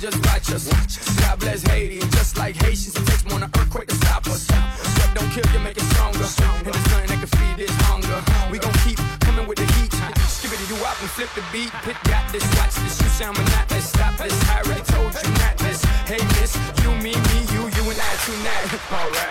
just watch us. God bless Haiti, just like Haitians, it takes more than an earthquake to stop us. What don't kill you, make it stronger. And there's nothing that can feed this hunger. We gon' keep coming with the heat. Skibbity doo wop and flip the beat. Pit got this, watch this. You sound monotonous. Stop this. I already told you not this. Hey, miss, you, me, me, you, you, and I tonight. Alright.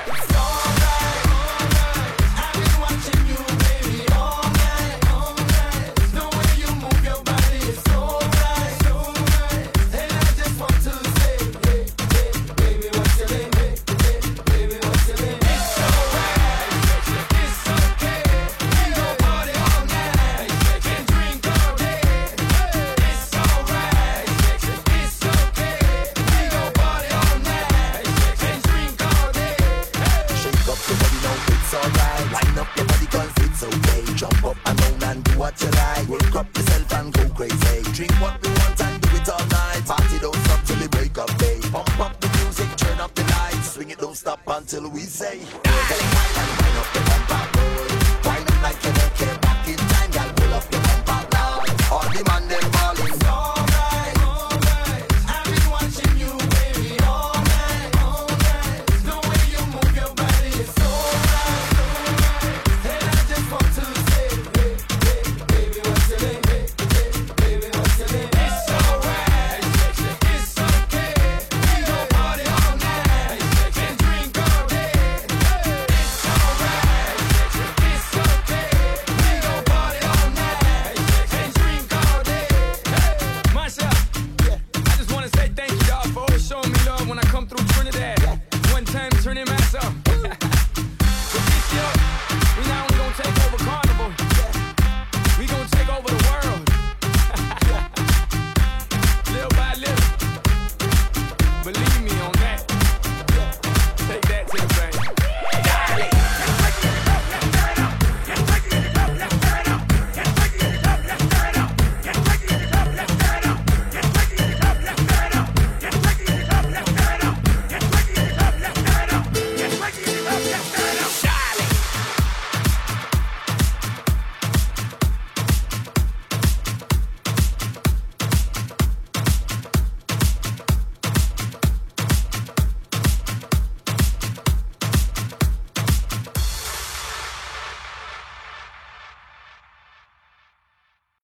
Up your body it's okay Jump up and down and do what you like yourself and go crazy Drink what we want and do it all night Party don't stop till break of day Pump up the music, turn the lights Swing it, don't stop until we say wine up the bumper Wine up like you don't care when I come through